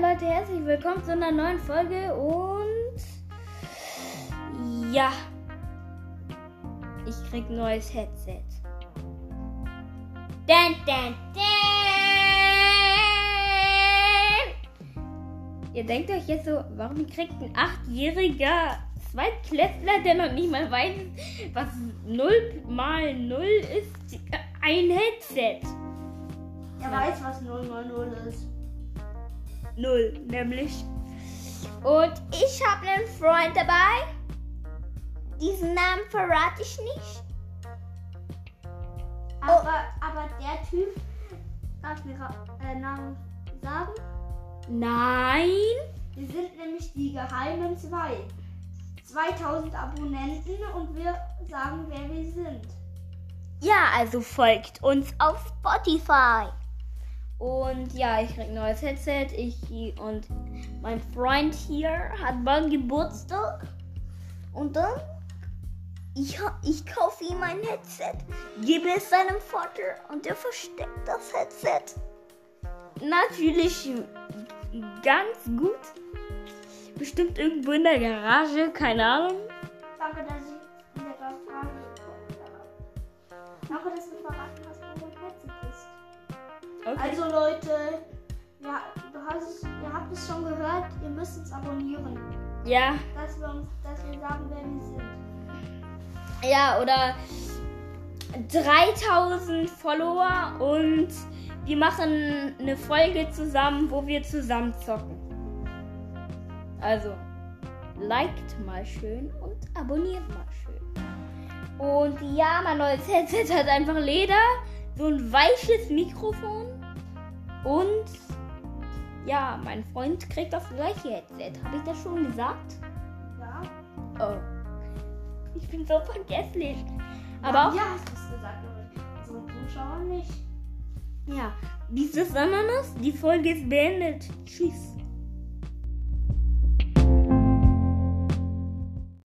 Leute, herzlich willkommen zu einer neuen Folge und ja, ich krieg neues Headset. Dan, dan, dan. Ihr denkt euch jetzt so, warum kriegt ein achtjähriger Zweitklässler, der noch nicht mal weiß, was 0 mal 0 ist, ein Headset? Er weiß, was 000 ist. Null, nämlich. Und ich habe einen Freund dabei. Diesen Namen verrate ich nicht. Aber, aber der Typ, darf mir äh, Namen sagen? Nein. Wir sind nämlich die geheimen zwei. 2000 Abonnenten und wir sagen, wer wir sind. Ja, also folgt uns auf Spotify. Und ja, ich krieg ein neues Headset. Ich und mein Freund hier hat bald Geburtstag. Und dann ich, ich kaufe ihm ein Headset, gebe es seinem Vater und der versteckt das Headset. Natürlich ganz gut. Bestimmt irgendwo in der Garage, keine Ahnung. Danke, dass ich in der habe. Danke, dass du verraten hast, Okay. Also Leute, ja, du hast ihr habt es schon gehört, ihr müsst uns abonnieren. ja, Dass wir uns, dass wir sagen, wer wir sind. Ja, oder 3000 Follower und wir machen eine Folge zusammen, wo wir zusammen zocken. Also, liked mal schön und abonniert mal schön. Und ja, mein neues Headset hat einfach Leder, so ein weiches Mikrofon und ja, mein Freund kriegt das gleiche Headset. Habe ich das schon gesagt? Ja. Oh. Ich bin so vergesslich. Aber auch Ja, hast du es gesagt, aber so Zuschauer nicht. Ja, dieses Ananas, die Folge ist beendet. Tschüss.